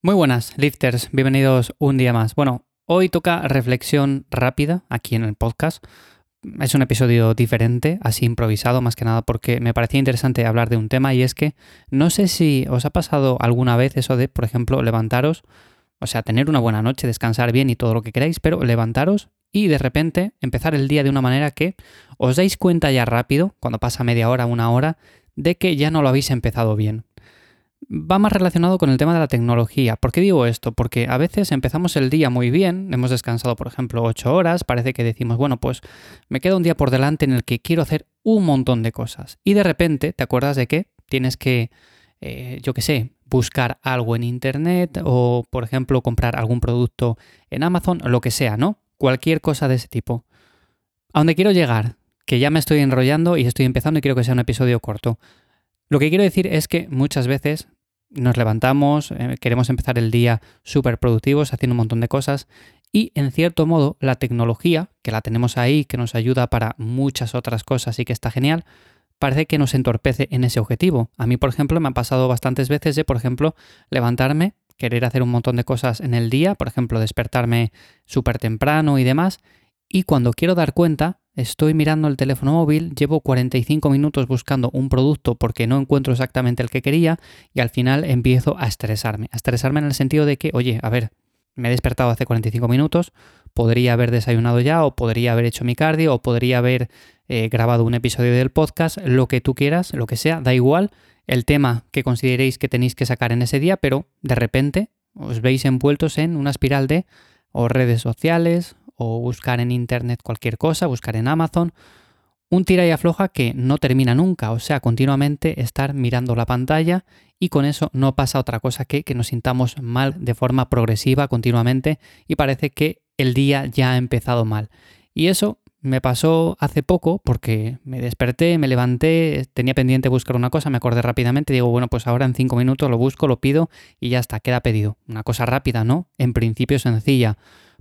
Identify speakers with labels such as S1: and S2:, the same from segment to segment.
S1: Muy buenas, lifters, bienvenidos un día más. Bueno, hoy toca reflexión rápida aquí en el podcast. Es un episodio diferente, así improvisado más que nada porque me parecía interesante hablar de un tema y es que no sé si os ha pasado alguna vez eso de, por ejemplo, levantaros, o sea, tener una buena noche, descansar bien y todo lo que queráis, pero levantaros y de repente empezar el día de una manera que os dais cuenta ya rápido, cuando pasa media hora, una hora, de que ya no lo habéis empezado bien va más relacionado con el tema de la tecnología. ¿Por qué digo esto? Porque a veces empezamos el día muy bien, hemos descansado por ejemplo 8 horas, parece que decimos, bueno, pues me queda un día por delante en el que quiero hacer un montón de cosas. Y de repente te acuerdas de que tienes que, eh, yo qué sé, buscar algo en Internet o por ejemplo comprar algún producto en Amazon lo que sea, ¿no? Cualquier cosa de ese tipo. A donde quiero llegar, que ya me estoy enrollando y estoy empezando y quiero que sea un episodio corto. Lo que quiero decir es que muchas veces nos levantamos, eh, queremos empezar el día súper productivos, haciendo un montón de cosas y en cierto modo la tecnología, que la tenemos ahí, que nos ayuda para muchas otras cosas y que está genial, parece que nos entorpece en ese objetivo. A mí, por ejemplo, me ha pasado bastantes veces de, por ejemplo, levantarme, querer hacer un montón de cosas en el día, por ejemplo, despertarme súper temprano y demás, y cuando quiero dar cuenta, estoy mirando el teléfono móvil, llevo 45 minutos buscando un producto porque no encuentro exactamente el que quería y al final empiezo a estresarme. A estresarme en el sentido de que, oye, a ver, me he despertado hace 45 minutos, podría haber desayunado ya o podría haber hecho mi cardio o podría haber eh, grabado un episodio del podcast, lo que tú quieras, lo que sea, da igual el tema que consideréis que tenéis que sacar en ese día, pero de repente os veis envueltos en una espiral de o redes sociales o buscar en Internet cualquier cosa, buscar en Amazon. Un tira y afloja que no termina nunca, o sea, continuamente estar mirando la pantalla y con eso no pasa otra cosa que que nos sintamos mal de forma progresiva continuamente y parece que el día ya ha empezado mal. Y eso me pasó hace poco porque me desperté, me levanté, tenía pendiente buscar una cosa, me acordé rápidamente, digo, bueno, pues ahora en cinco minutos lo busco, lo pido y ya está, queda pedido. Una cosa rápida, ¿no? En principio sencilla.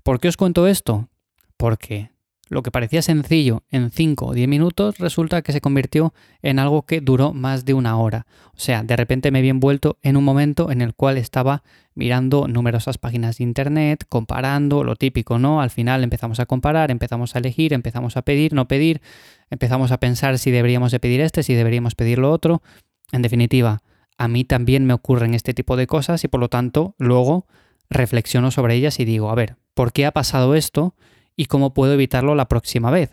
S1: ¿Por qué os cuento esto? Porque lo que parecía sencillo en 5 o 10 minutos resulta que se convirtió en algo que duró más de una hora. O sea, de repente me vi envuelto en un momento en el cual estaba mirando numerosas páginas de internet, comparando, lo típico, ¿no? Al final empezamos a comparar, empezamos a elegir, empezamos a pedir, no pedir, empezamos a pensar si deberíamos de pedir este, si deberíamos pedir lo otro. En definitiva, a mí también me ocurren este tipo de cosas y por lo tanto luego reflexiono sobre ellas y digo, a ver, ¿por qué ha pasado esto? y cómo puedo evitarlo la próxima vez.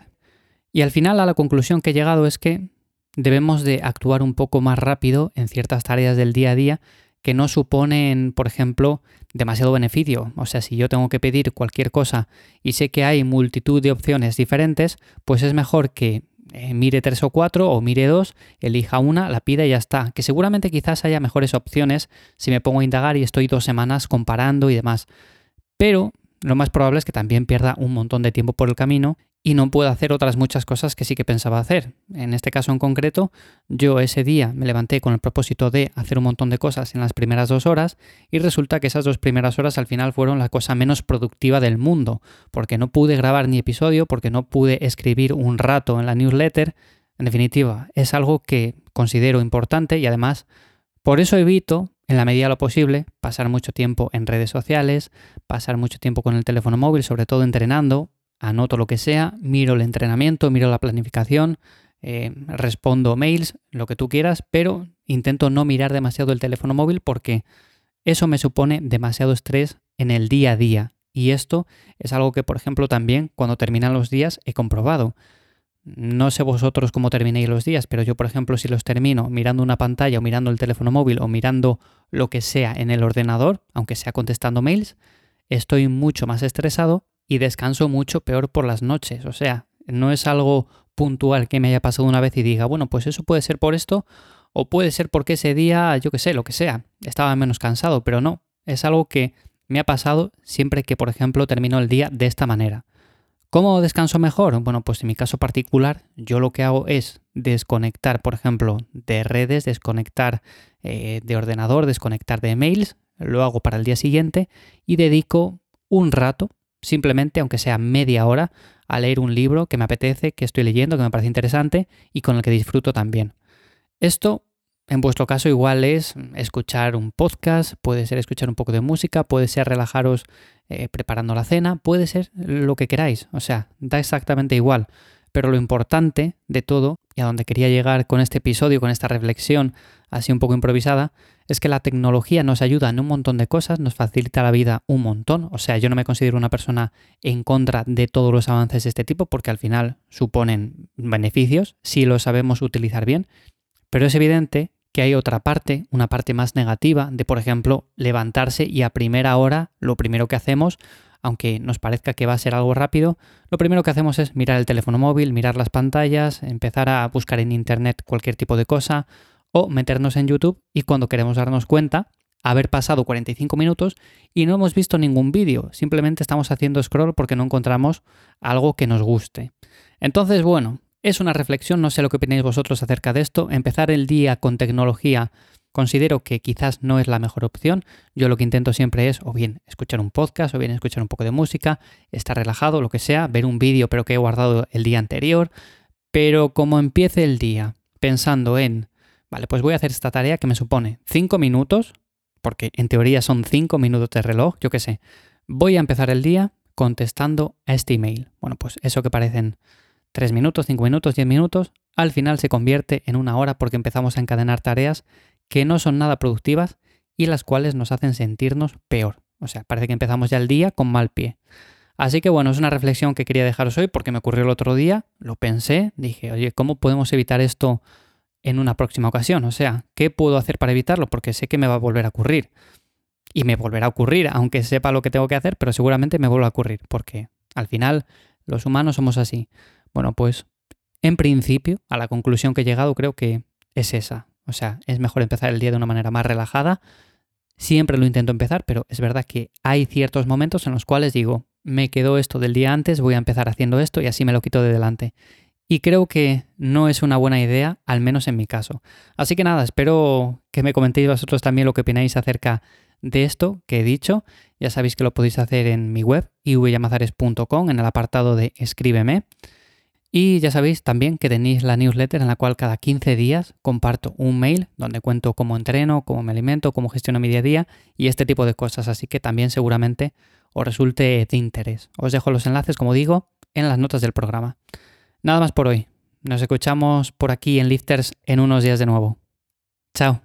S1: Y al final a la conclusión que he llegado es que debemos de actuar un poco más rápido en ciertas tareas del día a día que no suponen, por ejemplo, demasiado beneficio. O sea, si yo tengo que pedir cualquier cosa y sé que hay multitud de opciones diferentes, pues es mejor que eh, mire tres o cuatro o mire dos, elija una, la pida y ya está. Que seguramente quizás haya mejores opciones si me pongo a indagar y estoy dos semanas comparando y demás. Pero lo más probable es que también pierda un montón de tiempo por el camino y no pueda hacer otras muchas cosas que sí que pensaba hacer. En este caso en concreto, yo ese día me levanté con el propósito de hacer un montón de cosas en las primeras dos horas y resulta que esas dos primeras horas al final fueron la cosa menos productiva del mundo, porque no pude grabar ni episodio, porque no pude escribir un rato en la newsletter. En definitiva, es algo que considero importante y además por eso evito en la medida de lo posible, pasar mucho tiempo en redes sociales, pasar mucho tiempo con el teléfono móvil, sobre todo entrenando, anoto lo que sea, miro el entrenamiento, miro la planificación, eh, respondo mails, lo que tú quieras, pero intento no mirar demasiado el teléfono móvil porque eso me supone demasiado estrés en el día a día. Y esto es algo que, por ejemplo, también cuando terminan los días he comprobado. No sé vosotros cómo terminéis los días, pero yo, por ejemplo, si los termino mirando una pantalla o mirando el teléfono móvil o mirando lo que sea en el ordenador, aunque sea contestando mails, estoy mucho más estresado y descanso mucho peor por las noches. O sea, no es algo puntual que me haya pasado una vez y diga, bueno, pues eso puede ser por esto o puede ser porque ese día, yo qué sé, lo que sea, estaba menos cansado, pero no, es algo que me ha pasado siempre que, por ejemplo, termino el día de esta manera. ¿Cómo descanso mejor? Bueno, pues en mi caso particular, yo lo que hago es desconectar, por ejemplo, de redes, desconectar eh, de ordenador, desconectar de mails, lo hago para el día siguiente y dedico un rato, simplemente, aunque sea media hora, a leer un libro que me apetece, que estoy leyendo, que me parece interesante y con el que disfruto también. Esto en vuestro caso igual es escuchar un podcast, puede ser escuchar un poco de música, puede ser relajaros eh, preparando la cena, puede ser lo que queráis, o sea, da exactamente igual. Pero lo importante de todo, y a donde quería llegar con este episodio, con esta reflexión así un poco improvisada, es que la tecnología nos ayuda en un montón de cosas, nos facilita la vida un montón. O sea, yo no me considero una persona en contra de todos los avances de este tipo porque al final suponen beneficios si lo sabemos utilizar bien. Pero es evidente que hay otra parte, una parte más negativa, de por ejemplo levantarse y a primera hora lo primero que hacemos, aunque nos parezca que va a ser algo rápido, lo primero que hacemos es mirar el teléfono móvil, mirar las pantallas, empezar a buscar en internet cualquier tipo de cosa o meternos en YouTube y cuando queremos darnos cuenta, haber pasado 45 minutos y no hemos visto ningún vídeo, simplemente estamos haciendo scroll porque no encontramos algo que nos guste. Entonces, bueno, es una reflexión, no sé lo que opináis vosotros acerca de esto. Empezar el día con tecnología considero que quizás no es la mejor opción. Yo lo que intento siempre es o bien escuchar un podcast o bien escuchar un poco de música, estar relajado, lo que sea, ver un vídeo pero que he guardado el día anterior. Pero como empiece el día pensando en, vale, pues voy a hacer esta tarea que me supone 5 minutos, porque en teoría son 5 minutos de reloj, yo qué sé. Voy a empezar el día contestando a este email. Bueno, pues eso que parecen 3 minutos, 5 minutos, 10 minutos, al final se convierte en una hora porque empezamos a encadenar tareas que no son nada productivas y las cuales nos hacen sentirnos peor. O sea, parece que empezamos ya el día con mal pie. Así que bueno, es una reflexión que quería dejaros hoy porque me ocurrió el otro día, lo pensé, dije, oye, ¿cómo podemos evitar esto en una próxima ocasión? O sea, ¿qué puedo hacer para evitarlo? Porque sé que me va a volver a ocurrir. Y me volverá a ocurrir, aunque sepa lo que tengo que hacer, pero seguramente me vuelva a ocurrir, porque al final los humanos somos así. Bueno, pues en principio, a la conclusión que he llegado creo que es esa. O sea, es mejor empezar el día de una manera más relajada. Siempre lo intento empezar, pero es verdad que hay ciertos momentos en los cuales digo, me quedó esto del día antes, voy a empezar haciendo esto y así me lo quito de delante. Y creo que no es una buena idea, al menos en mi caso. Así que nada, espero que me comentéis vosotros también lo que opináis acerca de esto que he dicho. Ya sabéis que lo podéis hacer en mi web, ivyamazares.com, en el apartado de escríbeme. Y ya sabéis también que tenéis la newsletter en la cual cada 15 días comparto un mail donde cuento cómo entreno, cómo me alimento, cómo gestiono mi día a día y este tipo de cosas. Así que también seguramente os resulte de interés. Os dejo los enlaces, como digo, en las notas del programa. Nada más por hoy. Nos escuchamos por aquí en Lifters en unos días de nuevo. Chao.